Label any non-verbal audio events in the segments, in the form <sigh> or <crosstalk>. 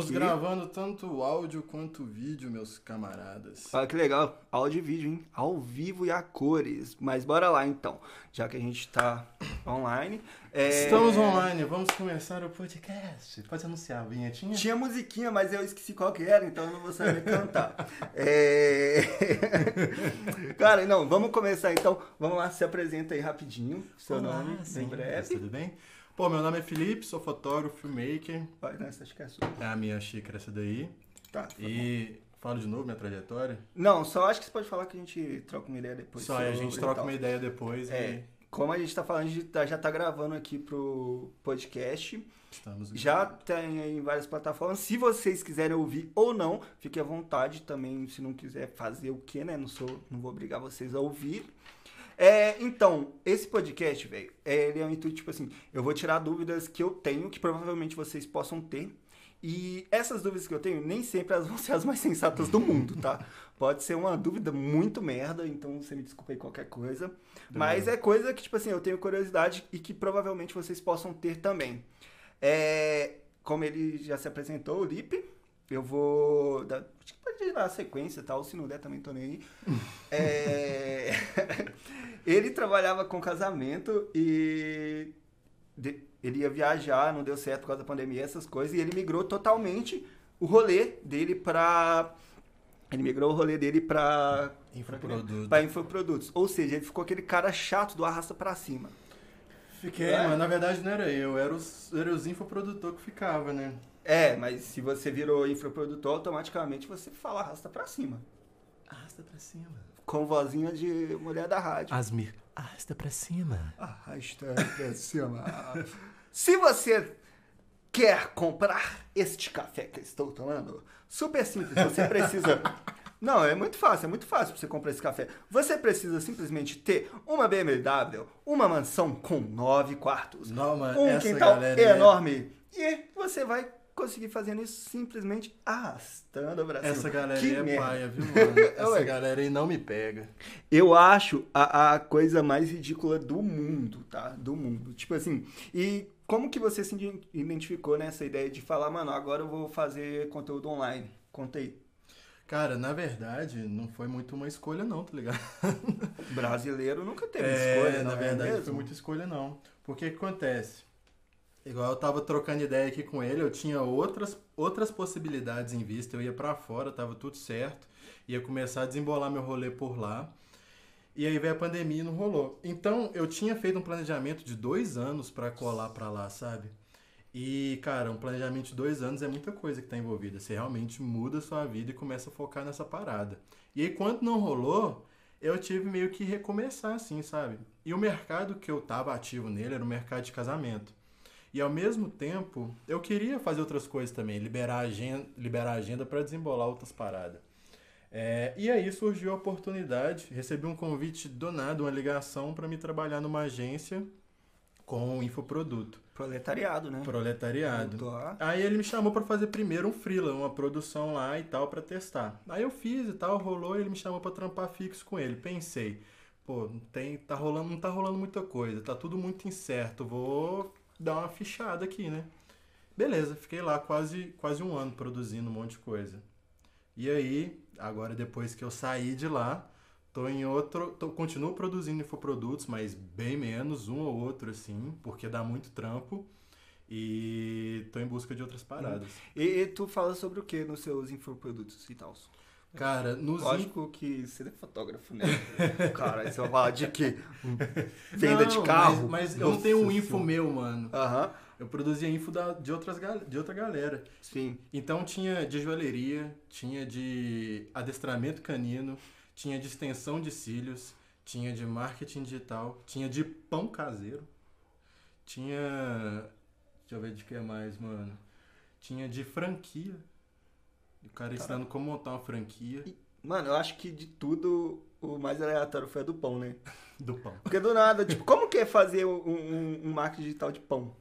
Estamos aqui. gravando tanto áudio quanto vídeo, meus camaradas. Olha que legal, áudio e vídeo, hein? Ao vivo e a cores. Mas bora lá então, já que a gente tá online. É, Estamos online, vamos começar o podcast. Pode anunciar a vinhetinha? Tinha musiquinha, mas eu esqueci qual que era, então eu não vou saber cantar. <laughs> É... <laughs> Cara, não, vamos começar então. Vamos lá, se apresenta aí rapidinho. Seu Olá, nome, sim. bem breve. Tudo bem? Pô, meu nome é Felipe, sou fotógrafo, filmmaker. Vai, nessa, acho que é sua. É a minha xícara essa daí. Tá, tá. E falo de novo minha trajetória. Não, só acho que você pode falar que a gente troca uma ideia depois. Só aí a gente troca uma ideia depois É, e como a gente tá falando, a gente tá- já tá gravando aqui pro podcast. estamos Já tem aí em várias plataformas. Se vocês quiserem ouvir ou não, fique à vontade também. Se não quiser fazer o que, né? Não sou, não vou obrigar vocês a ouvir. É, então, esse podcast, velho, é, ele é um intuito, tipo assim, eu vou tirar dúvidas que eu tenho, que provavelmente vocês possam ter. E essas dúvidas que eu tenho, nem sempre elas <laughs> vão ser as mais sensatas do mundo, tá? Pode ser uma dúvida muito merda, então você me desculpa aí qualquer coisa. Mas é coisa que, tipo assim, eu tenho curiosidade e que provavelmente vocês possam ter também. É, como ele já se apresentou, o Lipe, eu vou. Dar, acho que pode dar a sequência e tal, se não der também tô nem aí. <laughs> É, <laughs> ele trabalhava com casamento e de- ele ia viajar, não deu certo por causa da pandemia, essas coisas, e ele migrou totalmente o rolê dele pra. Ele migrou o rolê dele pra. infoproduto. Pra infoprodutos. Ou seja, ele ficou aquele cara chato do arrasta pra cima. Fiquei, É? mas na verdade não era eu, era os, era os infoprodutor que ficava, né? É, mas se você virou infoprodutor, automaticamente você fala arrasta pra cima. Arrasta pra cima. Com vozinha de mulher da rádio. Asmir, arrasta pra cima. Arrasta pra cima. se você quer comprar este café que eu estou tomando, super simples, você precisa... <laughs> Não, é muito fácil, é muito fácil pra você comprar esse café. Você precisa simplesmente ter uma BMW, uma mansão com nove quartos, Não, mano, um quintal galera é- enorme. E você vai conseguir fazendo isso simplesmente arrastando o braço. Essa galera que aí é merda. paia, viu, <laughs> mano? Essa Ué. galera aí não me pega. Eu acho a, a coisa mais ridícula do mundo, tá? Do mundo. Tipo assim, e como que você se iden- identificou nessa ideia de falar, mano, agora eu vou fazer conteúdo online? Contei. Cara, na verdade, não foi muito uma escolha não, tá ligado? Brasileiro nunca teve É, escolha, na não é verdade, mesmo? foi muita escolha não. Porque o que acontece? Igual eu tava trocando ideia aqui com ele, eu tinha outras, outras possibilidades em vista. Eu ia pra fora, tava tudo certo. Ia começar a desembolar meu rolê por lá. E aí veio a pandemia e não rolou. Então, eu tinha feito um planejamento de dois anos pra colar pra lá, sabe? E, cara, um planejamento de dois anos é muita coisa que tá envolvida. Você realmente muda a sua vida e começa a focar nessa parada. E aí, quando não rolou, eu tive meio que recomeçar, assim, sabe? E o mercado que eu tava ativo nele era o mercado de casamento. E ao mesmo tempo, eu queria fazer outras coisas também, liberar agenda, liberar agenda para desembolar outras paradas. É, e aí surgiu a oportunidade, recebi um convite do nada, uma ligação para me trabalhar numa agência com infoproduto, Proletariado, né? proletariado. Aí ele me chamou pra fazer primeiro um freela, uma produção lá e tal pra testar. Aí eu fiz e tal, rolou, e ele me chamou pra trampar fixo com ele. Pensei, pô, não tem, tá rolando, não tá rolando muita coisa, tá tudo muito incerto, vou dar uma fichada aqui, né? Beleza, fiquei lá quase quase um ano produzindo um monte de coisa. E aí, agora depois que eu saí de lá, tô em outro, tô, continuo produzindo infoprodutos, mas bem menos, um ou outro assim, porque dá muito trampo. E tô em busca de outras paradas. E, e tu fala sobre o que nos seus infoprodutos e tal? Cara, nos in- Lógico que você é fotógrafo, né? <laughs> Cara, aí você vai falar de quê? <laughs> Venda de Não, carro? Mas, mas eu não tenho um info meu, mano. Aham, Eu produzia info da, de, outras, de outra galera. sim. Então tinha de joalheria, tinha de adestramento canino, tinha de extensão de cílios, tinha de marketing digital, tinha de pão caseiro, tinha. Deixa eu ver de que mais, mano. Tinha de franquia. O cara ensinando como montar uma franquia Mano, eu acho que de tudo, o mais aleatório foi a do pão, né? <laughs> do pão. Porque do nada, tipo, como que é fazer um, um, um marketing digital de pão?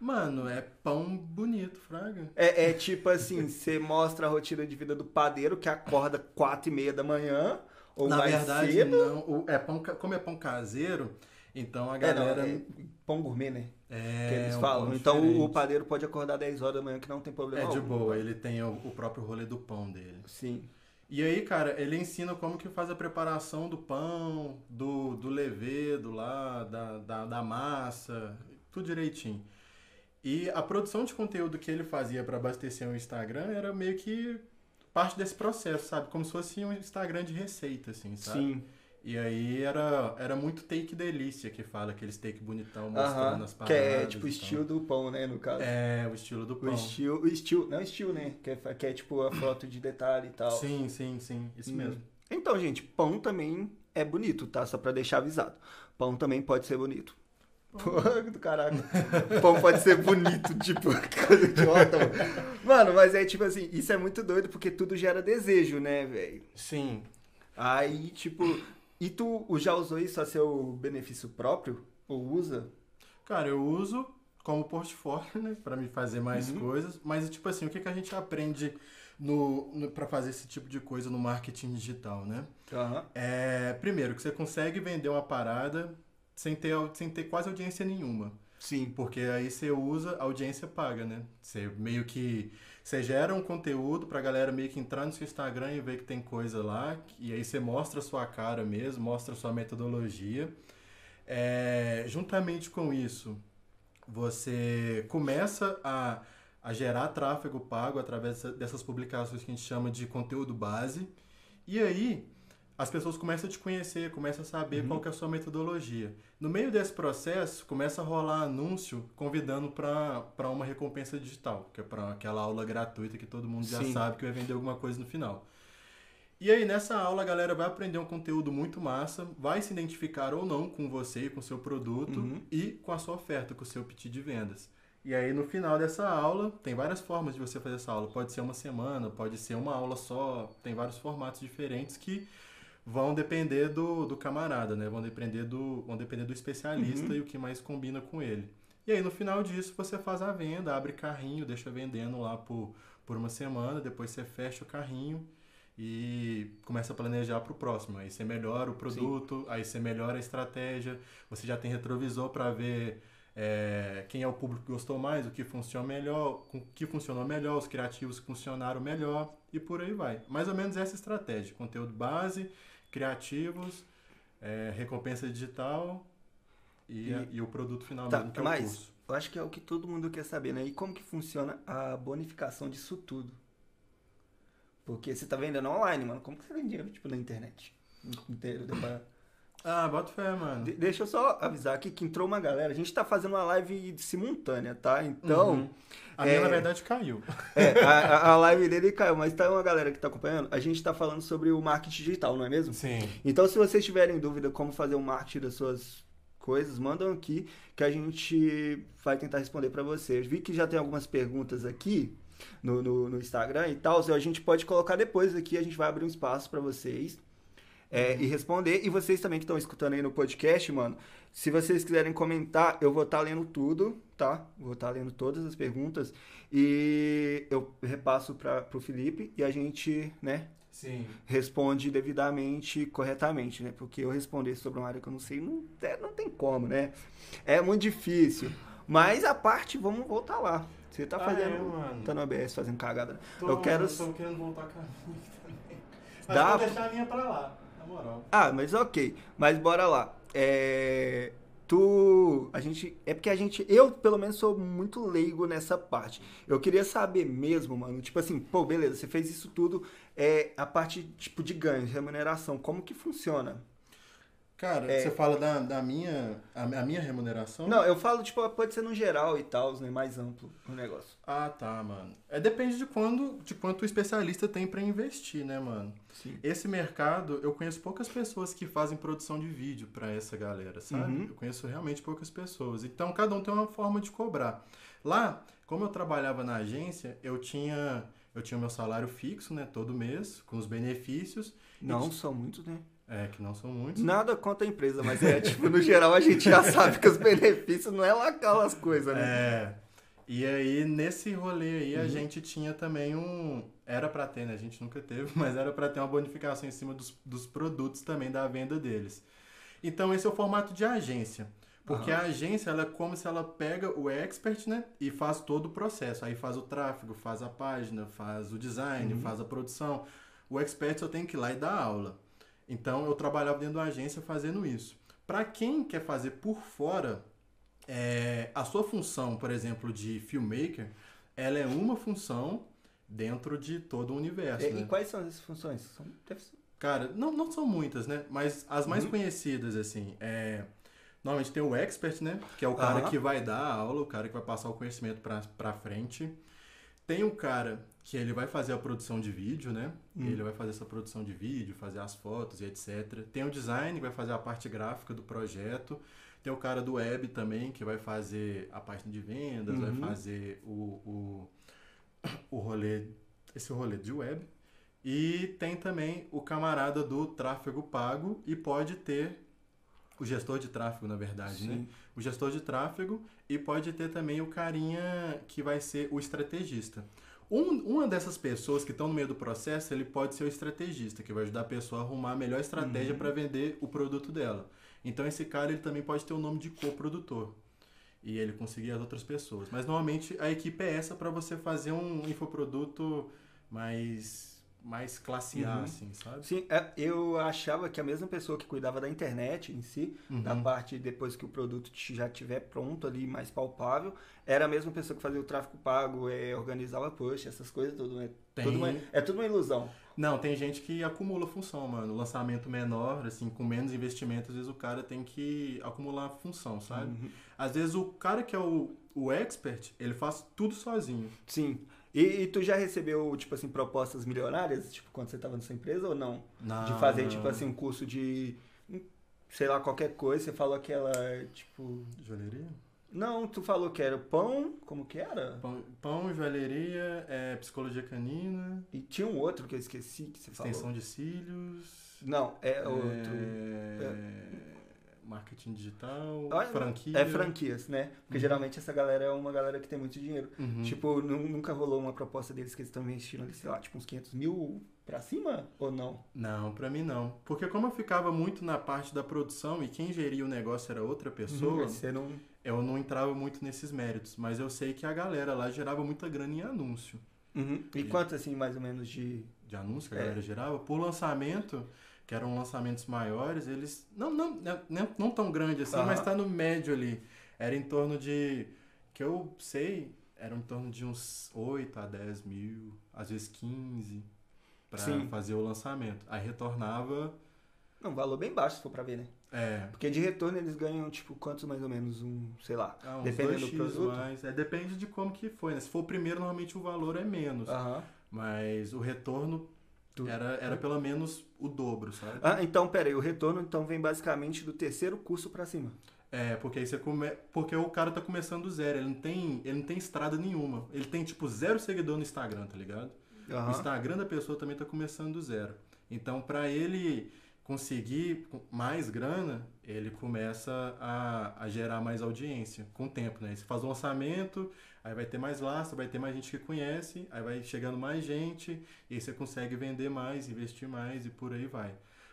Mano, é pão bonito, fraga. É, é tipo assim, <laughs> você mostra a rotina de vida do padeiro que acorda quatro e meia da manhã, ou Na mais verdade, cedo. não. O- é pão, como é pão caseiro, então a É, não, galera. é pão gourmet, né? É, que eles falam. Então o diferente. padeiro pode acordar 10 horas da manhã que não tem problema É de algum. boa, ele tem o, o próprio rolê do pão dele. Sim. E aí, cara, ele ensina como que faz a preparação do pão, do, do levedo lá, da, da, da massa, tudo direitinho. E a produção de conteúdo que ele fazia para abastecer o Instagram era meio que parte desse processo, sabe? Como se fosse um Instagram de receita, assim, sabe? Sim. E aí era, era muito take delícia que fala, aquele take bonitão mostrando Aham. as Que paradas. é tipo o estilo do pão, né, no caso. É, o estilo do O pão. estilo, o estilo, não é estilo, né? Que é, que é tipo a foto de detalhe e tal. Sim, sim, sim, isso Hum. mesmo. Então, gente, pão também é bonito, tá? Só pra deixar avisado. Pão também pode ser bonito. Pô, <laughs> do caraca. Pão pode ser bonito, <laughs> tipo, coisa idiota, mano. Mano, mas é tipo assim, isso é muito doido porque tudo gera desejo, né, velho? Sim, Aí, tipo, e tu já usou isso a seu benefício próprio? Ou usa? Cara, eu uso como portfólio, né, para me fazer mais Uhum. coisas, mas tipo assim, o que, que a gente aprende no, no para fazer esse tipo de coisa no marketing digital, né? Aham. É, primeiro, que você consegue vender uma parada sem ter, sem ter quase audiência nenhuma. Sim. Porque aí você usa, audiência paga, né? Você meio que. Você gera um conteúdo pra galera meio que entrar no seu Instagram e ver que tem coisa lá. E aí você mostra a sua cara mesmo, mostra a sua metodologia. É, juntamente com isso, você começa a, a gerar tráfego pago através dessa- dessas publicações que a gente chama de conteúdo base. E aí, as pessoas começam a te conhecer, começam a saber Uhum. qual que é a sua metodologia. No meio desse processo, começa a rolar anúncio convidando para uma recompensa digital, que é para aquela aula gratuita que todo mundo já Sim. sabe que vai vender alguma coisa no final. E aí, nessa aula, a galera vai aprender um conteúdo muito massa, vai se identificar ou não com você, com o seu produto Uhum. e com a sua oferta, com o seu pitch de vendas. E aí, no final dessa aula, tem várias formas de você fazer essa aula. Pode ser uma semana, pode ser uma aula só, tem vários formatos diferentes que vão depender do, do camarada, né? Vão depender do, vão depender do especialista Uhum. e o que mais combina com ele. E aí, no final disso, você faz a venda, abre carrinho, deixa vendendo lá por, por uma semana, depois você fecha o carrinho e começa a planejar para o próximo. Aí você melhora o produto, aí você melhora a estratégia, você já tem retrovisor para ver é, quem é o público que gostou mais, o que funciona melhor, o que funcionou melhor, os criativos que funcionaram melhor e por aí vai. Mais ou menos essa estratégia: conteúdo base, criativos, é, recompensa digital e, E- e o produto final Tá, mesmo, que é o mas curso. eu acho que é o que todo mundo quer saber, né? E como que funciona a bonificação disso tudo? Porque você tá vendendo online, mano. Como que você vende dinheiro, tipo, na internet? Inteiro, pra- Ah, bota fé, mano. De- Deixa eu só avisar aqui que entrou uma galera. A gente tá fazendo uma live simultânea, tá? Então, Uhum. A minha, é- na verdade, caiu. é, <laughs> a, a- a live dele caiu, mas tá uma galera que tá acompanhando. A gente tá falando sobre o marketing digital, não é mesmo? Sim. Então, se vocês tiverem dúvida como fazer o marketing das suas coisas, mandam aqui que a gente vai tentar responder para vocês. Vi que já tem algumas perguntas aqui no, no, no Instagram e tal. A gente pode colocar depois aqui, a gente vai abrir um espaço para vocês é, e responder. E vocês também que estão escutando aí no podcast, mano, se vocês quiserem comentar, eu vou estar lendo tudo, tá? Vou estar lendo todas as perguntas e eu repasso para pro Felipe e a gente, né, Sim. responde devidamente, corretamente, né? Porque eu responder sobre uma área que eu não sei, não, é, não tem como, né? É muito difícil. Mas a parte, vamos voltar lá. Você tá Ah, fazendo. é, mano. tá no ABS fazendo cagada. Tô, eu quero. Tô querendo voltar com a minha também. Mas Dá- vou deixar a minha pra lá, Ah, mas ok. Mas bora lá. É. Tu. A gente. É porque a gente. Eu, pelo menos, sou muito leigo nessa parte. Eu queria saber mesmo, mano. Tipo assim, pô, beleza, você fez isso tudo. É a parte, tipo, de ganhos, remuneração. Como que funciona? Cara, É. você fala da, da minha, a, a minha remuneração? Não, eu falo, tipo, pode ser no geral e tal, né? Mais amplo o negócio. Ah, tá, mano. É depende de quando, de quanto o especialista tem pra investir, né, mano? Sim. Esse mercado, eu conheço poucas pessoas que fazem produção de vídeo pra essa galera, sabe? Uhum. Eu conheço realmente poucas pessoas. Então, cada um tem uma forma de cobrar. Lá, como eu trabalhava na agência, eu tinha eu tinha meu salário fixo, né, todo mês, com os benefícios, Não são muitos, né? É, que não são muitos. Nada contra a empresa, mas é, tipo, no geral a gente já sabe que os benefícios não é lá aquelas coisas, né? É. E aí, nesse rolê aí, a Uhum. gente tinha também um. Era pra ter, né? A gente nunca teve, <laughs> mas era pra ter uma bonificação em cima dos, dos produtos também da venda deles. Então, esse é o formato de agência. Porque a agência, ela é como se ela pega o expert, né? E faz todo o processo. Aí faz o tráfego, faz a página, faz o design, Uhum. faz a produção. O expert só tem que ir lá e dar aula. Então eu trabalhava dentro da agência fazendo isso. Para quem quer fazer por fora, é, a sua função, por exemplo, de filmmaker, ela é uma função dentro de todo o universo. E, né? e quais são essas funções? São, Cara, não, não são muitas, né? Mas as mais Uhum. conhecidas, assim, é... Normalmente tem o expert, né? Que é o cara Aham. que vai dar a aula, o cara que vai passar o conhecimento pra, pra frente. Tem o cara que ele vai fazer a produção de vídeo, né? Hum. Ele vai fazer essa produção de vídeo, fazer as fotos e etc. Tem o design, que vai fazer a parte gráfica do projeto. Tem o cara do web também, que vai fazer a página de vendas, vai Uhum. fazer o, o, <coughs> o rolê, esse rolê de web. E tem também o camarada do tráfego pago e pode ter o gestor de tráfego, na verdade, né? Sim. O gestor de tráfego e pode ter também o carinha que vai ser o estrategista. Um- uma dessas pessoas que estão no meio do processo, ele pode ser o estrategista, que vai ajudar a pessoa a arrumar a melhor estratégia Uhum. para vender o produto dela. Então esse cara ele também pode ter o nome de coprodutor e ele conseguir as outras pessoas. Mas normalmente a equipe é essa para você fazer um infoproduto mais mais classe A, Uhum. assim, sabe? Sim, é, eu achava que a mesma pessoa que cuidava da internet em si, da Uhum. parte depois que o produto já estiver pronto ali, mais palpável, era a mesma pessoa que fazia o tráfego pago, é, organizava push, essas coisas tudo. É, Tem- tudo uma, é tudo uma ilusão. Não, tem gente que acumula função, mano. Lançamento menor, assim, com menos investimento, às vezes o cara tem que acumular função, sabe? Uhum. Às vezes o cara que é o, o expert, ele faz tudo sozinho. Sim. E, e tu já recebeu, tipo assim, propostas milionárias, tipo, quando você estava na sua empresa ou não? Não, de fazer, não. tipo assim, um curso de, sei lá, qualquer coisa, você falou que ela, tipo... Joalheria? Não, tu falou que era pão, como que era? Pão, pão joalheria, é, psicologia canina, E tinha um outro que eu esqueci que você falou. extensão de cílios. Não, é outro. é, Marketing digital, franquia. É franquias, né? Porque Uhum. geralmente essa galera é uma galera que tem muito dinheiro. Uhum. Tipo, nu- nunca rolou uma proposta deles que eles estão investindo ali, sei lá, tipo uns 500 mil pra cima ou não? Não, pra mim não. Porque como eu ficava muito na parte da produção e quem geria o negócio era outra pessoa, Você não. eu não entrava muito nesses méritos. Mas eu sei que a galera lá gerava muita grana em anúncio. Uhum. E quanto, assim, mais ou menos de. De anúncio que a É. galera gerava. Por lançamento, que eram lançamentos maiores, eles. Não, não, não, não tão grande assim, Aham. mas tá no médio ali. Era em torno de. Que eu sei, era em torno de uns 8 a 10 mil, às vezes 15, pra Sim. fazer o lançamento. Aí retornava. Não, valor bem baixo, se for pra ver, né? É, Porque de retorno eles ganham, tipo, quantos mais ou menos? Um, sei lá. Ah, uns Dependendo 2x do produto? mais. É, depende de como que foi, né? Se for o primeiro, normalmente o valor é menos. Aham. Mas o retorno era, era pelo menos o dobro, sabe? Ah, então, pera aí, o retorno então vem basicamente do terceiro curso pra cima. É, porque aí você come... Porque o cara tá começando do zero, ele não tem, ele não tem estrada nenhuma. Ele tem tipo zero seguidor no Instagram, tá ligado? O Aham. Instagram da pessoa também tá começando do zero. Então, pra ele conseguir mais grana, ele começa a, a gerar mais audiência com o tempo, né? Você faz um lançamento, aí vai ter mais lastro, vai ter mais gente que conhece, aí vai chegando mais gente, e aí você consegue vender mais, investir mais e por aí vai.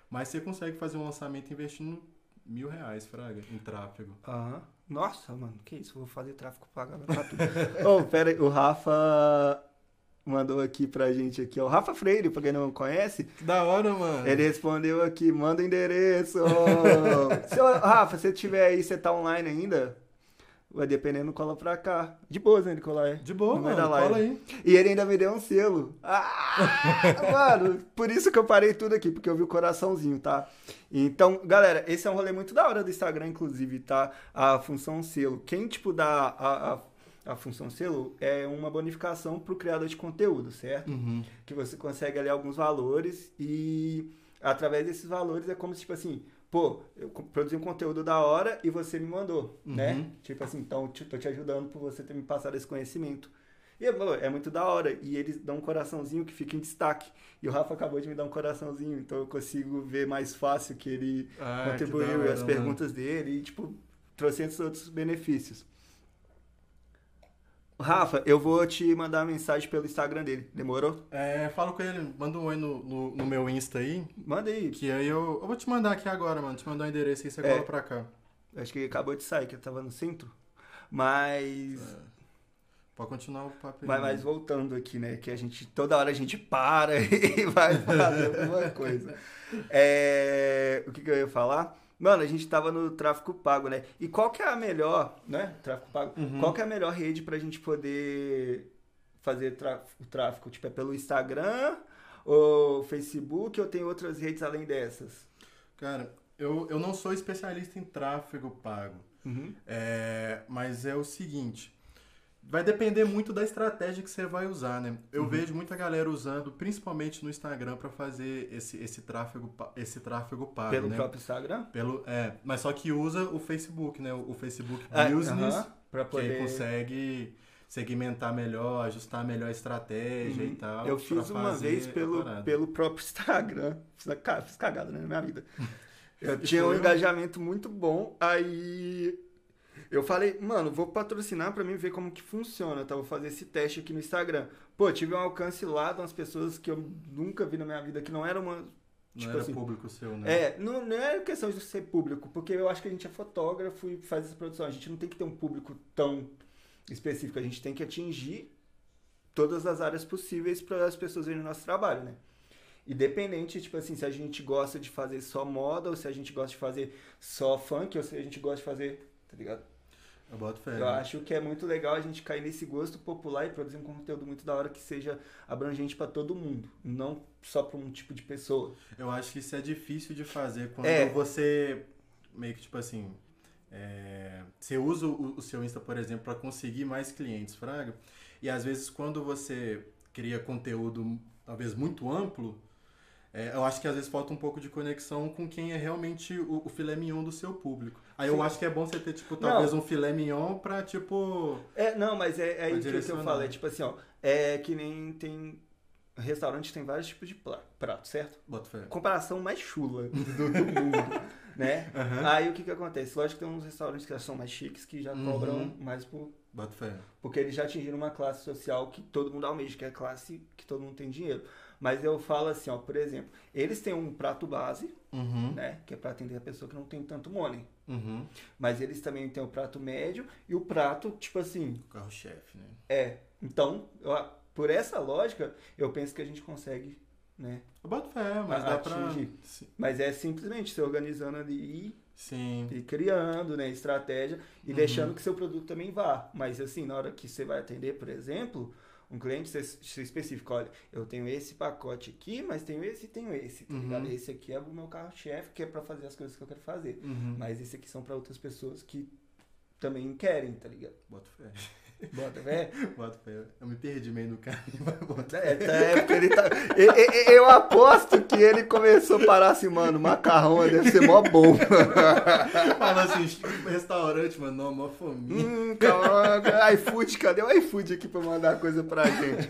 Mas você consegue fazer um lançamento investindo mil reais, Fraga, em tráfego. Aham. Nossa, mano, que isso? Vou fazer tráfico pago agora pra tudo. <laughs> Ô, pera aí, o Rafa mandou aqui pra gente aqui, ó. O Rafa Freire, pra quem não conhece, Que da hora, mano! ele respondeu aqui, manda o endereço. <laughs> Se, ô, Rafa, se tiver aí, você tá online ainda? Vai dependendo, cola pra cá. De boa, né, ele colar, é. De boa, mano, cola aí. E ele ainda me deu um selo. Ah, <laughs> mano, por isso que eu parei tudo aqui, porque eu vi o coraçãozinho, tá? Então, galera, esse é um rolê muito da hora do Instagram, inclusive, tá? A função selo. Quem, tipo, dá a, a, a função selo é uma bonificação pro criador de conteúdo, certo? Uhum. Que você consegue ali alguns valores e através desses valores é como se, tipo assim, pô, eu produzi um conteúdo da hora e você me mandou, né? Uhum. Tipo assim, então te- tô te ajudando por você ter me passado esse conhecimento. E é, é muito da hora. E eles dão um coraçãozinho que fica em destaque. E o Rafa acabou de me dar um coraçãozinho, então eu consigo ver mais fácil que ele Ah, contribuiu e as perguntas dele e, tipo, trouxe esses outros benefícios. Rafa, eu vou te mandar uma mensagem pelo Instagram dele. Demorou? É, fala com ele, manda um oi no, no, no meu Insta aí, Manda aí. que aí eu, eu vou te mandar aqui agora, mano. Te mandar o endereço aí, você É. cola pra cá. Acho que ele acabou de sair, que ele tava no centro. Mas. É. Pode continuar o papo aí. Mas, mas voltando aqui, né? Que a gente. Toda hora a gente para <laughs> e vai fazer alguma coisa. <laughs> É, o que, que eu ia falar? Mano, a gente tava no tráfico pago, né? E qual que é a melhor, né? Tráfico pago. Uhum. Qual que é a melhor rede pra gente poder fazer o tráfico? Tipo, é pelo Instagram ou Facebook ou tem outras redes além dessas? Cara, eu, eu não sou especialista em tráfego pago. Uhum. É, mas é o seguinte, vai depender muito da estratégia que você vai usar, né? Eu Uhum. vejo muita galera usando, principalmente no Instagram, para fazer esse, esse tráfego esse tráfego pago, Pelo né? próprio Instagram? Pelo, é, mas só que usa o Facebook, né? O Facebook Ah, Business, pra que aí poder. consegue segmentar melhor, ajustar melhor a estratégia Uhum. e tal. Eu fiz uma vez pelo, pelo próprio Instagram. Fiz, cagada né, na minha vida. <laughs> Eu tinha um engajamento muito bom, aí eu falei, mano, vou patrocinar pra mim ver como que funciona, tá? Vou fazer esse teste aqui no Instagram. Pô, tive um alcance lá de umas pessoas que eu nunca vi na minha vida, que não eram uma. Não tipo era assim, público seu, né? É, não, não é questão de ser público, porque eu acho que a gente é fotógrafo e faz essa produção. A gente não tem que ter um público tão específico, a gente tem que atingir todas as áreas possíveis para as pessoas verem o nosso trabalho, né? Independente, tipo assim, se a gente gosta de fazer só moda, ou se a gente gosta de fazer só funk, ou se a gente gosta de fazer, tá ligado? Eu boto fé. Eu acho que é muito legal a gente cair nesse gosto popular e produzir um conteúdo muito da hora que seja abrangente para todo mundo, não só para um tipo de pessoa. Eu acho que isso é difícil de fazer quando É. você meio que tipo assim. é, você usa o, o seu Insta, por exemplo, para conseguir mais clientes, Fraga. E às vezes quando você cria conteúdo talvez muito amplo, é, eu acho que às vezes falta um pouco de conexão com quem é realmente o, o filé mignon do seu público. Aí eu acho que é bom você ter, tipo, talvez um filé mignon pra, tipo. É, não, mas é, é aí que, eu falo, é tipo assim, ó, é que nem tem restaurante tem vários tipos de prato, certo? Bota fé. Comparação mais chula do, <laughs> do mundo, né? Aham. Aí o que que acontece? Lógico que tem uns restaurantes que já são mais chiques, que já Uhum. cobram mais por... Bota fé. Porque eles já atingiram uma classe social que todo mundo almeja, que é a classe que todo mundo tem dinheiro. Mas eu falo assim, ó, por exemplo, eles têm um prato base, Uhum. né? Que é pra atender a pessoa que não tem tanto money. Uhum. Mas eles também têm o prato médio e o prato, tipo assim, O carro-chefe, né? É, então, eu- por essa lógica, eu penso que a gente consegue, né? Eu boto fé, mas A- dá pra. atingir. Sim. Mas é simplesmente se organizando ali Sim. e, e criando, né, estratégia e Uhum. deixando que seu produto também vá. Mas assim, na hora que você vai atender, por exemplo, um cliente específico, olha, eu tenho esse pacote aqui, mas tenho esse e tenho esse, tá Uhum. ligado? Esse aqui é o meu carro-chefe, que é pra fazer as coisas que eu quero fazer. Uhum. Mas esse aqui são pra outras pessoas que também querem, tá ligado? Boto fé. Bota, velho. Boto fé. Eu me perdi meio no caminho, <laughs> É, tá- é porque ele tá. Eu, eu- eu aposto que ele começou a parar assim, mano, macarrão deve ser mó bom. <laughs> Fala assim, restaurante, mano, não, mó fominha. hum, calma, iFood, cadê o iFood aqui pra mandar coisa pra gente?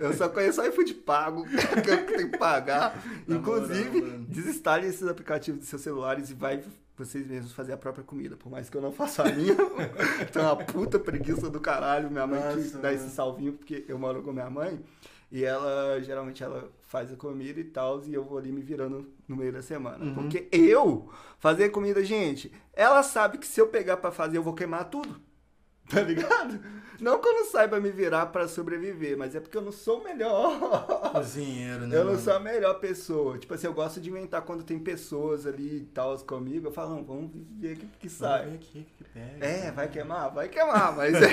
Eu só conheço o iFood pago, <laughs> que eu tenho que pagar. Na Inclusive, moral, desinstale esses aplicativos dos seus celulares e vai vocês mesmos fazer a própria comida. Por mais que eu não faça a minha, <laughs> tenho uma puta preguiça do caralho. Minha mãe que Nossa, dá esse mano. salvinho, porque eu moro com minha mãe. E ela, geralmente, ela faz a comida e tal, e eu vou ali me virando no meio da semana. Uhum. Porque eu fazer comida, gente, ela sabe que se eu pegar pra fazer, eu vou queimar tudo. Tá ligado? Não que eu não saiba me virar pra sobreviver, mas é porque eu não sou o melhor. Cozinheiro, né? Eu não sou a melhor pessoa. Tipo assim, eu gosto de inventar quando tem pessoas ali e tal comigo. Eu falo, não, vamos ver o que, que Vamos sai. ver aqui, o que pega. É, vai queimar? Vai queimar, mas é.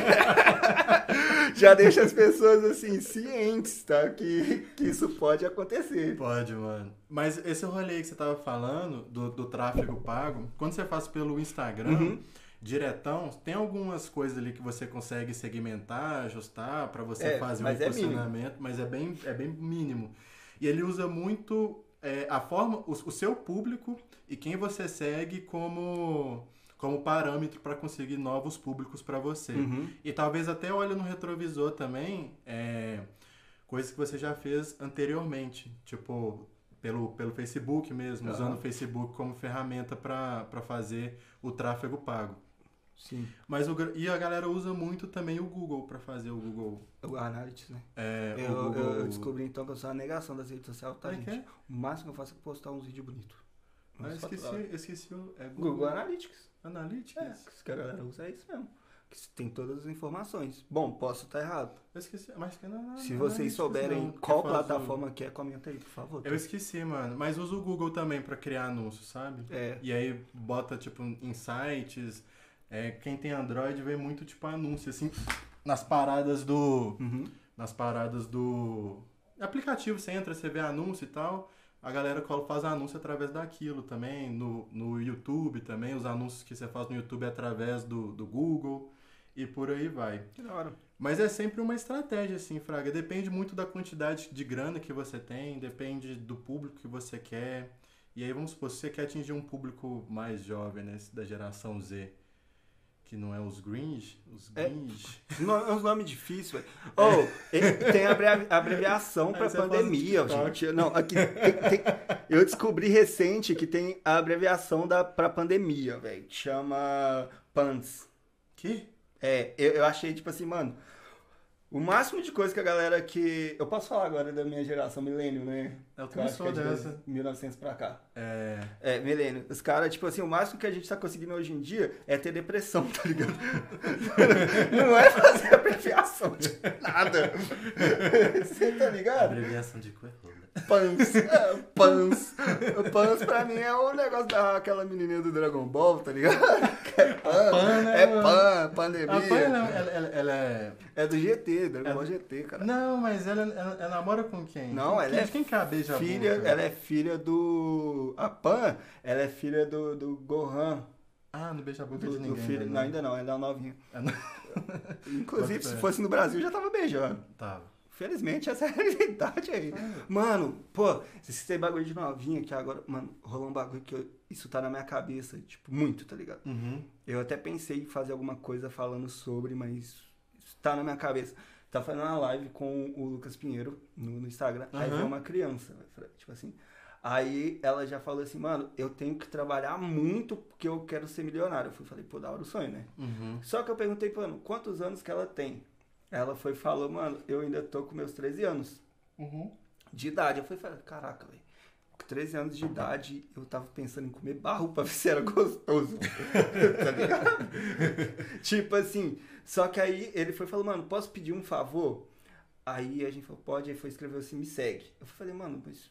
<laughs> já deixa as pessoas assim, cientes, tá? Que, que isso pode acontecer. Pode, mano. Mas esse rolê que você tava falando, do, do tráfego pago, quando você faz pelo Instagram, Uhum. Diretão, tem algumas coisas ali que você consegue segmentar, ajustar pra você É, fazer um mas é mas é bem, é bem mínimo. E ele usa muito é, a forma, o, o seu público e quem você segue como, como parâmetro para conseguir novos públicos para você. Uhum. E talvez até olhe no retrovisor também, é, coisas que você já fez anteriormente, tipo pelo, pelo Facebook mesmo, Aham. usando o Facebook como ferramenta para fazer o tráfego pago. Sim. Mas o, e a galera usa muito também o Google para fazer o Google. O Analytics, né? É, Eu, o Google eu- descobri então que eu sou a negação das redes sociais, tá, é gente? O máximo que eu faço é postar uns vídeos bonitos. Ah, eu esqueci, eu esqueci o. É Google, Google Analytics. Analytics? É, que a galera usa é isso mesmo. Que tem todas as informações. Bom, posso estar errado. Eu esqueci, mas que não, Se vocês souberem não, qual plataforma o... que é, comenta aí, por favor. Eu esqueci, mano. Mas uso o Google também para criar anúncios, sabe? É. E aí bota, tipo, em sites. É, quem tem Android vê muito, tipo, anúncio, assim, nas paradas do. Uhum. Nas paradas do. Aplicativo, você entra, você vê anúncio e tal a galera faz anúncio através daquilo também, no, no YouTube também, os anúncios que você faz no YouTube é através do, do Google e por aí vai. Que da hora. Mas é sempre uma estratégia, assim, Fraga. Depende muito da quantidade de grana que você tem, depende do público que você quer. E aí, vamos supor, se você quer atingir um público mais jovem, né, da geração Z, que não é os Gringe, os Gringe. É, <laughs> é um nome difícil, velho. Ou, oh, tem abreviação para pandemia, gente. Não, aqui tem, tem, eu descobri recente que tem a abreviação da para pandemia, velho. Chama PANS. Que? É, eu, eu achei tipo assim, mano, o máximo de coisa que a galera que. Eu posso falar agora da minha geração milênio, né? Eu também sou é dessa. 1900 pra cá. É. É, milênio. Os caras, tipo assim, o máximo que a gente tá conseguindo hoje em dia é ter depressão, tá ligado? <laughs> Não é fazer abreviação de nada. Você tá ligado? Abreviação de coisa. Pans. É, pans. O Pans pra mim é o negócio daquela menininha do Dragon Ball, tá ligado? É pan. pan né? é pan, pandemia. A pan, ela, ela, ela, é. É do GT, Dragon é... Ball GT, cara. Não, mas ela, ela, ela namora com quem? Não, ela quem, é. Quem que é a beija filha, Ela é filha do. A Pan, ela é filha do, do Gohan. Ah, no beija boca de ninguém. Do filho, né? não, ainda não, ela é novinha. <laughs> Inclusive, se fosse no Brasil, já tava beijando. Tava. Felizmente, essa é a realidade aí. Mano, pô, se tem bagulho de novinha que agora, mano, rolou um bagulho que eu, isso tá na minha cabeça, tipo, muito, tá ligado? Uhum. Eu até pensei em fazer alguma coisa falando sobre, mas isso tá na minha cabeça. Tá fazendo uma live com o Lucas Pinheiro no, no Instagram. Uhum. Aí veio uma criança, tipo assim. Aí ela já falou assim, mano, eu tenho que trabalhar muito porque eu quero ser milionário. Eu fui, falei, pô, da hora o sonho, né? Uhum. Só que eu perguntei, mano, quantos anos que ela tem? Ela foi falou, mano, eu ainda tô com meus 13 anos uhum. de idade. Eu fui falei, caraca, velho. Com 13 anos de idade, eu tava pensando em comer barro pra ver se era gostoso. <laughs> tá ligado? tipo assim, só que aí ele foi falou, mano, posso pedir um favor? Aí a gente falou, pode, aí foi escrever assim, me segue. Eu falei, mano, mas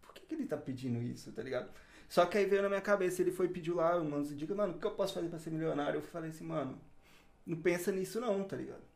por que, que ele tá pedindo isso, tá ligado? Só que aí veio na minha cabeça, ele foi pedir lá umas dicas, mano, o que eu posso fazer pra ser milionário? Eu falei assim, mano, não pensa nisso não, tá ligado?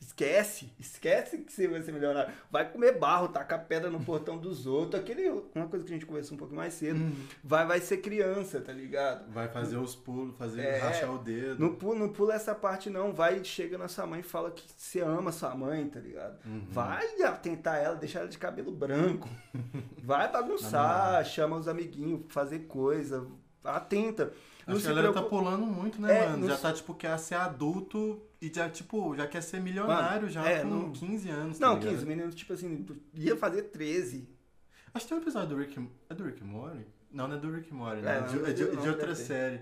Esquece, esquece que você vai ser milionário. Vai comer barro, tacar pedra no portão dos outros. Aquele, uma coisa que a gente conversou um pouco mais cedo. Uhum. Vai, vai ser criança, tá ligado? Vai fazer os pulos, fazer é, rachar o dedo. Não pula, não pula essa parte, não. Vai, chega na sua mãe e fala que você ama sua mãe, tá ligado? Uhum. Vai tentar ela, deixar ela de cabelo branco. <laughs> vai bagunçar, chama os amiguinhos, fazer coisa. Atenta. Não a galera preocupa... tá pulando muito, né, é, mano? Já se... tá, tipo, quer ser adulto e já, tipo, já quer ser milionário mano, já é, com não... 15 anos. Tá não, ligado? 15, meninos, tipo assim, ia fazer 13. Acho que tem um episódio do Rick. É do Rick Mori? Não, não é do Rick Mori, né? É, de, é de, de, de outra série.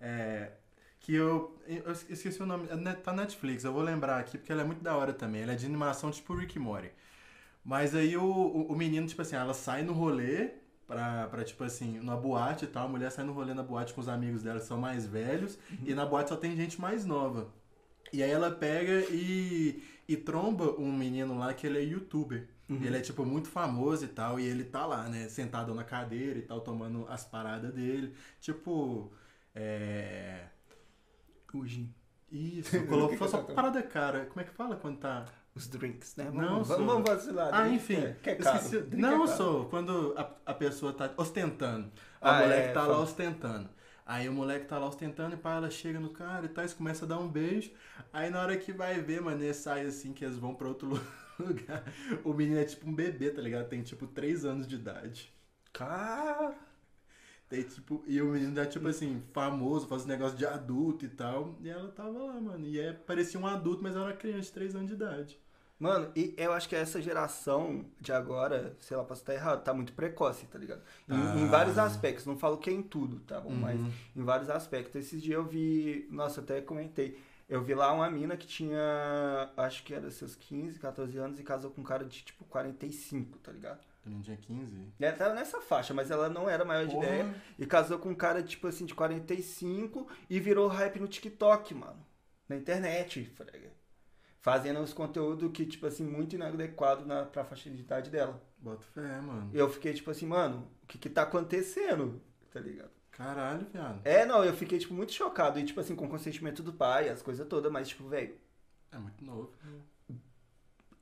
É, que eu, eu esqueci o nome. É tá Netflix, eu vou lembrar aqui porque ela é muito da hora também. Ela é de animação tipo Rick Mori. Mas aí o, o, o menino, tipo assim, ela sai no rolê pra, pra, tipo assim, na boate e tal, a mulher sai no rolê na boate com os amigos dela que são mais velhos, uhum. e na boate só tem gente mais nova. E aí ela pega e, e tromba um menino lá que ele é youtuber. Uhum. Ele é, tipo, muito famoso e tal, e ele tá lá, né, sentado na cadeira e tal, tomando as paradas dele. Tipo, é... Uji. Isso, <laughs> colocou só parada cara. Como é que fala quando tá os drinks, né? Vamos, não, vamos, vamos vacilar. Ah, enfim. É, que é caro. Esqueci, não é sou. Quando a, a pessoa tá ostentando. A ah, moleque é, tá lá ostentando. Aí o moleque tá lá ostentando e pá, ela chega no cara e tal, eles começam a dar um beijo. Aí na hora que vai ver, mano, eles sai assim que eles vão pra outro <laughs> lugar. O menino é tipo um bebê, tá ligado? Tem tipo 3 anos de idade. Cara. Tem, tipo, e o menino é tipo assim, famoso, faz negócio de adulto e tal. E ela tava lá, mano. E é, parecia um adulto, mas ela era criança de 3 anos de idade. Mano, e eu acho que essa geração de agora, sei lá, posso estar errado, tá muito precoce, tá ligado? Em, ah. em vários aspectos, não falo que é em tudo, tá bom? Uhum. Mas em vários aspectos. Esses dias eu vi, nossa, até comentei. Eu vi lá uma mina que tinha, acho que era seus 15, 14 anos e casou com um cara de tipo 45, tá ligado? Eu não tinha 15. Ela tava nessa faixa, mas ela não era maior de Porra. ideia. E casou com um cara, tipo assim, de 45 e virou hype no TikTok, mano. Na internet, frega. Fazendo os conteúdos que, tipo assim, muito inadequado na, pra faixa de idade dela. Bota fé, mano. E eu fiquei, tipo assim, mano, o que que tá acontecendo? Tá ligado? Caralho, viado. É, não, eu fiquei, tipo, muito chocado. E, tipo assim, com o consentimento do pai, as coisas todas, mas, tipo, velho, É muito novo.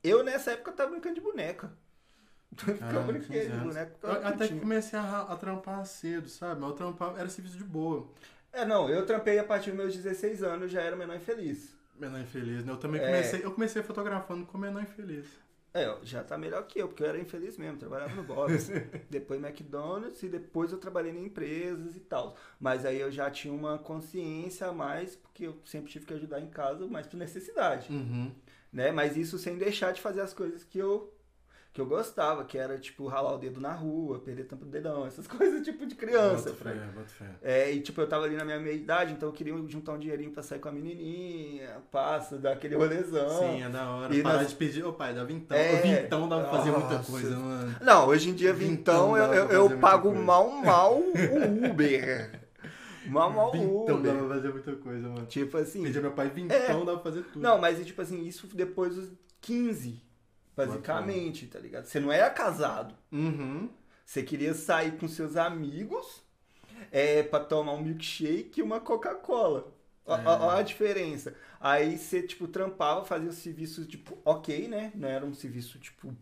eu nessa época tava brincando de boneca. Eu Caralho, brinquei 15 de anos. boneca porque Eu eu até que comecei a, a trampar cedo, sabe? Mas eu trampava, era serviço de boa. É, não, eu trampei a partir dos meus 16 anos, já era menor infeliz. Menor infeliz, né? Eu também É. comecei, eu comecei fotografando com menor infeliz. É, já tá melhor que eu, porque eu era infeliz mesmo, trabalhava no Bob's, <laughs> depois McDonald's e depois eu trabalhei em empresas e tal. Mas aí eu já tinha uma consciência a mais, porque eu sempre tive que ajudar em casa, mais por necessidade, Uhum. né? Mas isso sem deixar de fazer as coisas que eu que eu gostava, que era tipo ralar o dedo na rua, perder tampa do dedão, essas <laughs> coisas tipo de criança, Bota fé, bota fé. É, e tipo, eu tava ali na minha meia idade, então eu queria juntar um dinheirinho pra sair com a menininha, passa, dar aquele rolezão. Sim, é da hora. E Parar nas- de pedir, ô pai, dá vintão. É. Vintão dá pra fazer muita coisa, mano. Não, hoje em dia, Vintão vintão, eu, dá eu, eu pago coisa. mal, mal <laughs> o Uber. Mal, mal o Vintão dá Uber. pra fazer muita coisa, mano. Tipo assim. Pedir meu pai vintão dá pra fazer tudo. Não, mas tipo assim, isso depois dos 15, basicamente, tá ligado? Você não era casado. Uhum. Você queria sair com seus amigos é, pra tomar um milkshake e uma Coca-Cola. Ó, É. a diferença. Aí você, tipo, trampava, fazia os serviços, tipo, ok, né? Não era um serviço, tipo,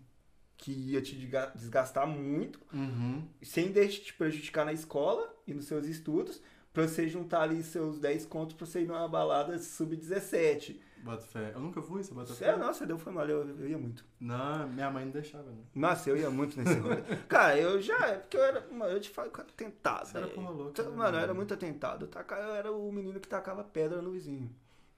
que ia te desga- desgastar muito. Uhum. sem deixar te prejudicar na escola e nos seus estudos, pra você juntar ali seus 10 contos pra você ir numa balada sub-17. Bota fé. Eu nunca fui, você bota Você, fé? nossa, deu foi mal, eu, eu ia muito. Não, minha mãe não deixava, né? Nossa, eu ia muito nesse rolê. <laughs> Cara, eu já, é porque eu era, mano, eu te falo que eu era tentado. Você era porra louca, Então, né, Mano, eu era muito atentado. Eu, eu era o menino que tacava pedra no vizinho.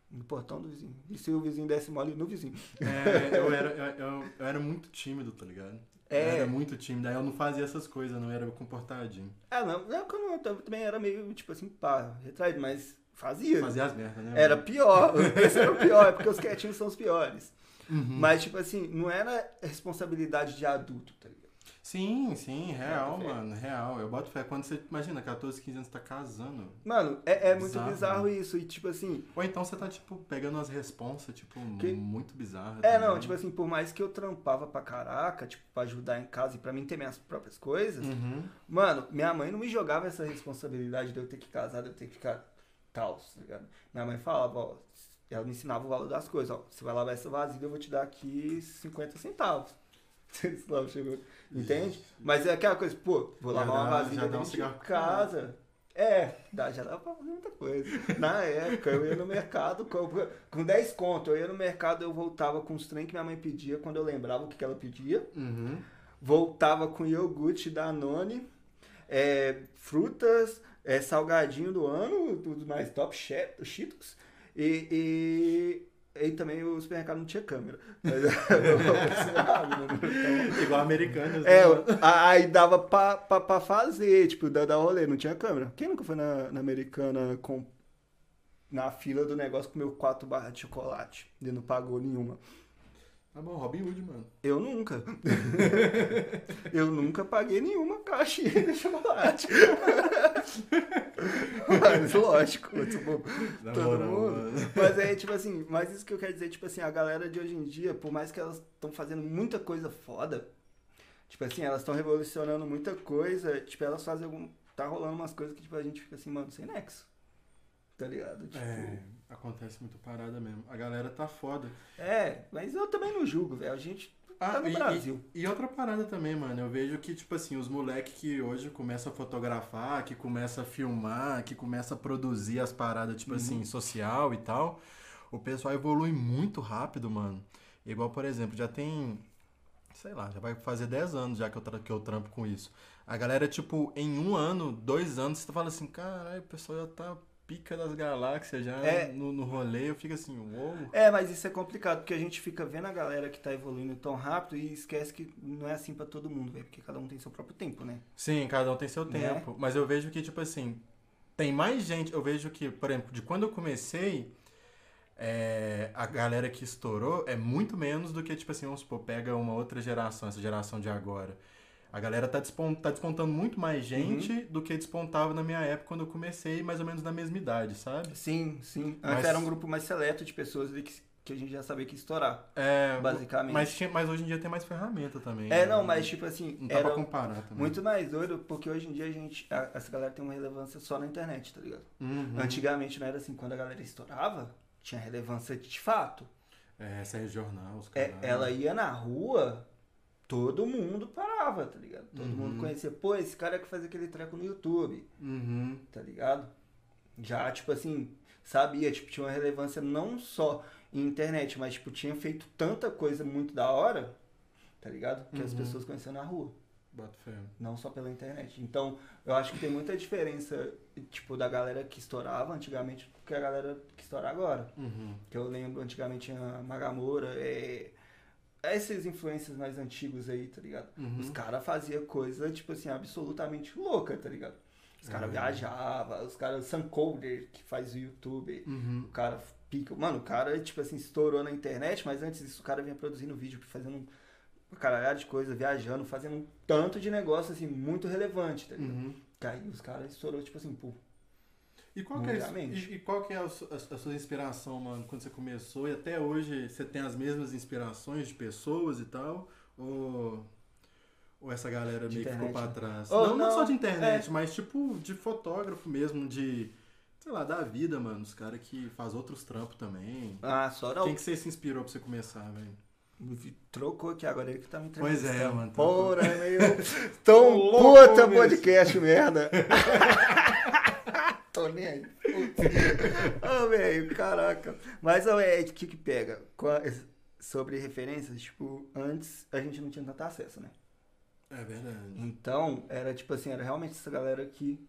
No portão do vizinho. E se o vizinho desse mole no vizinho? É, eu <laughs> era, eu, eu, eu era muito tímido, tá ligado? É. Eu era muito tímido, aí eu não fazia essas coisas, não, eu era comportadinho. Ah, não, eu não, eu também era meio, tipo assim, pá, retraído, mas fazia. Fazia as merdas, né? Era pior. <laughs> Esse era o pior, é porque os quietinhos são os piores. Uhum. Mas, tipo assim, não era responsabilidade de adulto, tá ligado? Sim, sim, real, mano, real. Eu boto fé. Quando você, imagina, 14, 15 anos, você tá casando. Mano, é, é muito Bizarro, bizarro isso. E, tipo assim, Ou então você tá, tipo, pegando umas responsas, tipo, Que- muito bizarras. é, tá não, ligado? tipo assim, por mais que eu trampava pra caraca, tipo, pra ajudar em casa e pra mim ter minhas próprias coisas, Uhum. mano, minha mãe não me jogava essa responsabilidade de eu ter que casar, de eu ter que ficar tal, tá ligado? Minha mãe falava, ó, ela me ensinava o valor das coisas, ó, você vai lavar essa vasilha, eu vou te dar aqui 50 centavos. <laughs> Entende? Mas é aquela coisa, pô, vou Já lavar uma vasilha dentro de casa. É, dá, já dá pra fazer muita coisa. Na época, eu ia no mercado, com, com 10 conto, eu ia no mercado, eu voltava com os trem que minha mãe pedia, quando eu lembrava o que, que ela pedia. Uhum. Voltava com iogurte da None, é, frutas, é, salgadinho do ano, tudo mais top, che- Cheetos. E, e, e também o supermercado não tinha câmera. Mas, <laughs> né? Então, Igual americanos. é, né? aí dava pra, pra, pra fazer, tipo, dar, dar rolê, não tinha câmera. Quem nunca foi na, na americana com, na fila do negócio comeu quatro barras de chocolate e não pagou nenhuma? Tá bom, Robin Hood, mano. Eu nunca. <laughs> Eu nunca paguei nenhuma caixinha de chocolate. <laughs> Mas lógico, tipo, todo moral, mundo. mano. Mas é tipo assim, mas isso que eu quero dizer, tipo assim, a galera de hoje em dia, por mais que elas estão fazendo muita coisa foda, tipo assim, elas estão revolucionando muita coisa, tipo, elas fazem algum. Tá rolando umas coisas que tipo, a gente fica assim, mano, sem nexo. Tá ligado? Tipo, É, acontece muito parada mesmo. A galera tá foda. é, mas eu também não julgo, velho. A gente Ah, tá no e- Brasil. E, e outra parada também, mano. Eu vejo que, tipo assim, os moleques que hoje começam a fotografar, que começam a filmar, que começam a produzir as paradas, tipo Uhum. assim, social e tal, o pessoal evolui muito rápido, mano. Igual, por exemplo, já tem. Sei lá, já vai fazer 10 anos já que eu, que eu trampo com isso. A galera, tipo, em um ano, dois anos, você fala assim, caralho, o pessoal já tá pica das galáxias já É. no, no rolê. Eu fico assim, uou. É, mas isso é complicado, porque a gente fica vendo a galera que tá evoluindo tão rápido e esquece que não é assim pra todo mundo, velho, porque cada um tem seu próprio tempo, né? Sim, cada um tem seu Né? tempo. Mas eu vejo que, tipo assim, tem mais gente. Eu vejo que, por exemplo, de quando eu comecei, é, a galera que estourou é muito menos do que, tipo assim, vamos supor, pega uma outra geração, essa geração de agora. A galera tá, despon tá despontando muito mais gente uhum. do que despontava na minha época quando eu comecei, mais ou menos na mesma idade, sabe? Sim, sim. Antes mas... era um grupo mais seleto de pessoas que, que a gente já sabia que ia estourar. É, basicamente. Mas, tinha, mas hoje em dia tem mais ferramenta também. É, né? não, mas tipo assim. Não dá pra comparar também. Muito mais doido, porque hoje em dia a gente. A, essa galera tem uma relevância só na internet, tá ligado? Uhum. Antigamente não era assim, quando a galera estourava, tinha relevância de fato. É, sair jornal, os é, Ela ia na rua, todo mundo parava, tá ligado? Todo uhum. mundo conhecia, pô, esse cara é que faz aquele treco no YouTube, uhum. tá ligado? Já, tipo assim, sabia, tipo, tinha uma relevância não só em internet, mas, tipo, tinha feito tanta coisa muito da hora, tá ligado? Que uhum. as pessoas conheciam na rua. Não só pela internet. Então, eu acho que tem muita diferença, tipo, da galera que estourava antigamente que a galera que estoura agora. Uhum. Que eu lembro, antigamente tinha Magamora, é, esses influências mais antigos aí, tá ligado? Uhum. Os caras faziam coisa, tipo assim, absolutamente louca, tá ligado? Os caras uhum. viajavam, os caras, Sam Colder, que faz o YouTube, uhum. o cara pica. Mano, o cara, tipo assim, estourou na internet, mas antes disso o cara vinha produzindo vídeo, fazendo um caralhado de coisa, viajando, fazendo um tanto de negócio, assim, muito relevante, tá ligado? Uhum. Que aí os caras estourou, tipo assim, pô, e qual, que é, e, e, qual que é a, a, a, sua inspiração, mano, quando você começou? E até hoje você tem as mesmas inspirações de pessoas e tal? Ou, ou essa galera de meio internet. que ficou pra né? trás? Oh, não, não, não, só de internet, é. mas tipo de fotógrafo mesmo, de. Sei lá, da vida, mano. Os caras que faz outros trampos também. Ah, só não. Quem que você se inspirou pra você começar, velho? Trocou aqui agora, ele que tá me Pois é, mano. Porra, meio. <laughs> Tão puta podcast, merda. <laughs> Ô, oh, velho, caraca. Mas, o é, o que que pega? Sobre referências, tipo, antes a gente não tinha tanto acesso, né? É verdade. Então, era tipo assim, era realmente essa galera que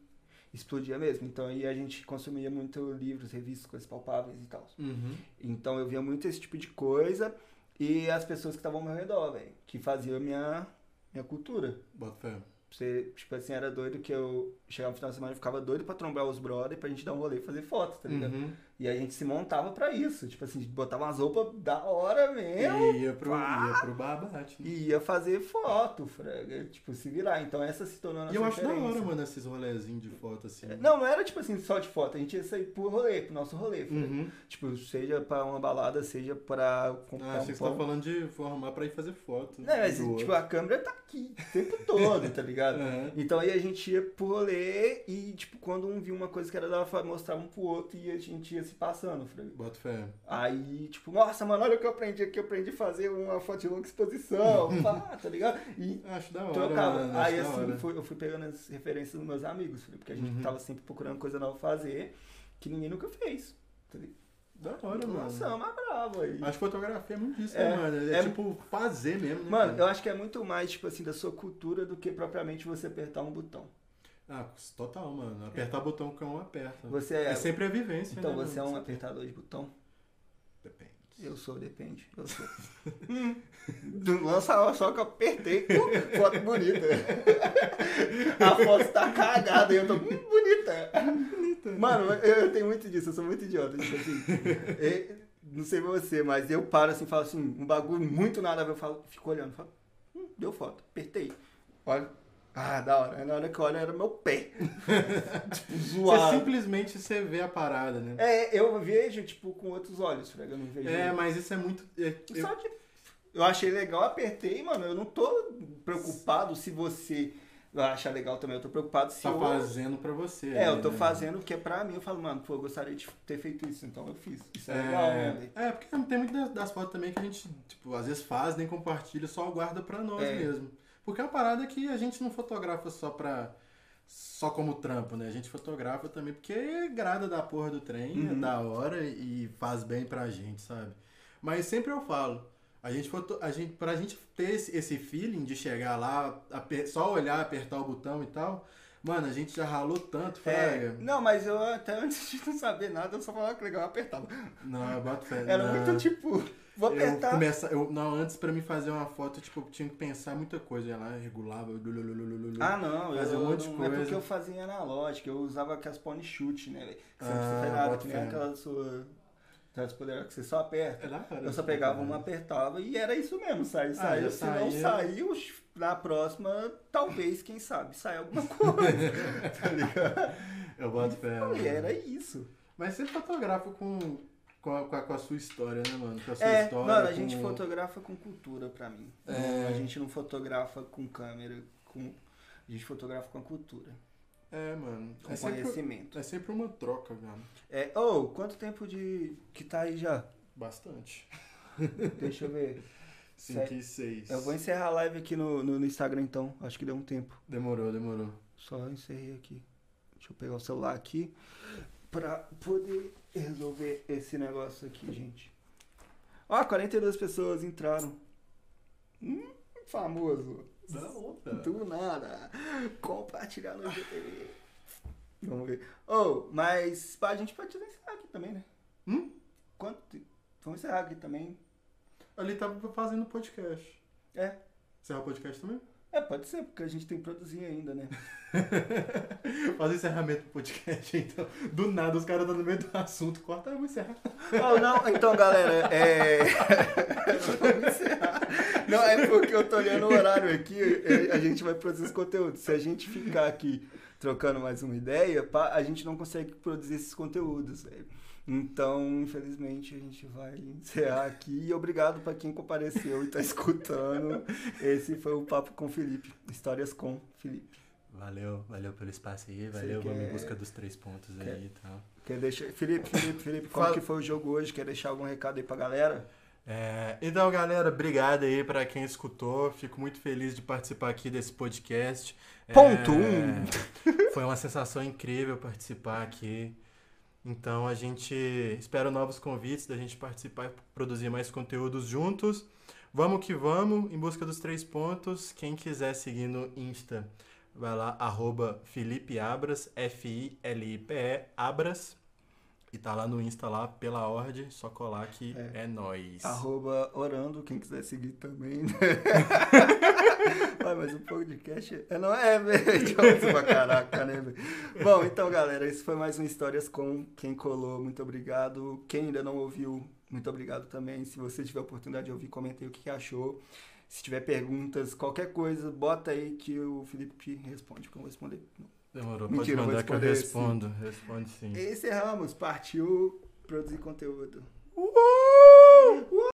explodia mesmo. Então aí a gente consumia muito livros, revistas, coisas palpáveis e tal. Uhum. Então eu via muito esse tipo de coisa e as pessoas que estavam ao meu redor, velho, que faziam a minha, minha cultura. Bota fé. Você, tipo assim, era doido que eu chegava no final de semana e ficava doido pra trombar os brother pra gente dar um rolê e fazer foto, tá ligado? Uhum. E a gente se montava pra isso. Tipo assim, botava umas roupas da hora mesmo. E ia pro, ia pro babate. Né? E ia fazer foto, frega. Tipo, se virar. Então essa se tornou nossa E eu acho da hora, mano, esses rolezinhos de foto assim. É, não, não era tipo assim, só de foto. A gente ia sair pro rolê, pro nosso rolê. Uhum. Tipo, seja pra uma balada, seja pra comprar ah, um você tá falando de formar pra ir fazer foto. Né, mas, tipo, a câmera tá aqui o tempo todo, tá ligado? <laughs> Uhum. Então aí a gente ia pro rolê e, tipo, quando um viu uma coisa que era da mostrava um pro outro e a gente ia se passando, Frank. Bota fé. Aí, tipo, nossa, mano, olha o que eu aprendi aqui. Eu aprendi a fazer uma foto de longa exposição, <laughs> pá, tá ligado? E acho da hora. Trocava. Mano, aí, assim, fui, eu fui pegando as referências dos meus amigos, porque a gente uhum. tava sempre procurando coisa nova fazer que ninguém nunca fez. Tá da hora, mano. Nossa, é uma brava aí. Acho que fotografia é muito disso, né, é, né, mano? É, é, tipo fazer mesmo, né? Mano, cara? eu acho que é muito mais, tipo assim, da sua cultura do que propriamente você apertar um botão. Ah, total, mano. Apertar é. botão é um aperta. Você é, é sempre a vivência, então né? Você é um apertador de botão? Depende. Eu sou, depende. Eu sou. <laughs> Lança só que eu apertei. Uh, foto bonita. <laughs> a foto tá cagada e eu tô hum, bonita. bonita. Mano, eu, eu, tenho muito disso, eu sou muito idiota. Tipo assim. <laughs> eu, não sei você, mas eu paro assim, falo assim, um bagulho muito nada a ver, eu falo, fico olhando, falo, hum, deu foto, apertei. Olha, ah, da hora. Na hora que eu olho era meu pé. <laughs> tipo, zoado. Você simplesmente você vê a parada, né? É, eu vejo, tipo, com outros olhos, Frega. Eu não vejo. É, mas isso é muito. É, eu... Só que eu achei legal, apertei, mano. Eu não tô preocupado se você achar legal também. Eu tô preocupado se. Tá eu... fazendo pra você. É, eu tô né? fazendo o que é pra mim. Eu falo, mano, pô, eu gostaria de ter feito isso, então eu fiz. Isso é, é legal, né? É, porque tem muitas das fotos também que a gente, tipo, às vezes faz, nem compartilha, só guarda pra nós é. mesmo. Porque é uma parada que a gente não fotografa só pra. Só como trampo, né? A gente fotografa também porque é grada da porra do trem, é uhum. é da hora e faz bem pra gente, sabe? Mas sempre eu falo, a gente, foto, a gente pra gente ter esse, esse feeling de chegar lá, só olhar, apertar o botão e tal, Mano, a gente já ralou tanto, Fraga. É, não, mas eu até antes de não saber nada, eu só falava que legal, eu apertava. Não, eu boto fé. Era não. muito tipo. Vou apertar. Eu começa, eu, não, antes pra mim fazer uma foto, tipo, eu tinha que pensar muita coisa. Eu lá, regulava. Ah, não. Fazia um monte de coisa. É porque eu fazia analógico, eu usava aquelas pony shoot, né, velho? Você ah, não precisa nada, que nem aquela sua Trajes poderosos que você só aperta. É da hora. Eu só pegava uma, apertava e era isso mesmo, saiu, Ah, saiu. já Se não saía. saiu, na próxima, talvez, quem sabe, sai alguma coisa. <laughs> tá ligado? Eu boto fé. E mano. era isso. Mas você fotografa com, com, a, com a- sua história, né, mano? Com a sua É, história. mano, a com- gente fotografa com cultura pra mim. É. A gente não fotografa com câmera, com... a gente fotografa com a cultura, É, mano. com É sempre, conhecimento. é sempre uma troca, cara. É, ô, quanto tempo de que tá aí já? Bastante. Deixa eu ver. <laughs> 5 e 6. Eu vou encerrar a live aqui no, no, no Instagram então. Acho que deu um tempo. Demorou, demorou. Só encerrei aqui. Deixa eu pegar o celular aqui pra poder resolver esse negócio aqui, gente. Ó, 42 pessoas entraram. Hum, famoso. Da onda. Do nada. Compartilhar no GTV. Vamos ver. Oh, mas a gente pode encerrar aqui também, né? Hum? Quanto? Vamos encerrar aqui também. Ali tava fazendo podcast. É. Encerrar o podcast também? É, pode ser, porque a gente tem que produzir ainda, né? <laughs> Fazer encerramento do podcast, então. Do nada, os caras estão no meio do assunto. Corta, eu vou encerrar. Oh, não, então, galera, é. Vamos <laughs> encerrar. Não, é porque eu tô olhando o horário aqui, é, a gente vai produzir esse conteúdo. Se a gente ficar aqui trocando mais uma ideia, a gente não consegue produzir esses conteúdos, velho. Então, infelizmente, a gente vai encerrar aqui. E obrigado pra quem compareceu e tá <laughs> escutando. Esse foi o Papo com o Felipe. Histórias com Felipe. Valeu, valeu pelo espaço aí, valeu, vamos quer- em busca dos três pontos quer- aí e tal. Quer deixar. Felipe, Felipe, Felipe, <laughs> como Fala. que foi o jogo hoje? Quer deixar algum recado aí pra galera? É, então, galera, obrigado aí pra quem escutou. Fico muito feliz de participar aqui desse podcast. É, Ponto um. Foi uma sensação incrível participar aqui. Então, a gente espera novos convites da gente participar e produzir mais conteúdos juntos. Vamos que vamos, em busca dos três pontos. Quem quiser seguir no Insta, vai lá, arroba Felipe Abras, F-I-L-I-P-E, Abras. E tá lá no Insta lá, pela ordem, só colar que é, nóis. Arroba orando, quem quiser seguir também. <laughs> Vai, mas o podcast é, não é, velho. <laughs> pra caraca, né, velho? Bom, então, galera, esse foi mais um Histórias com quem colou. Muito obrigado. Quem ainda não ouviu, muito obrigado também. Se você tiver a oportunidade de ouvir, comente aí o que que achou. Se tiver perguntas, qualquer coisa, bota aí que o Felipe responde, porque eu vou responder. Demorou, pode Mentira, mandar que eu respondo. Sim. Responde sim. Encerramos, partiu produzir conteúdo. Uhul!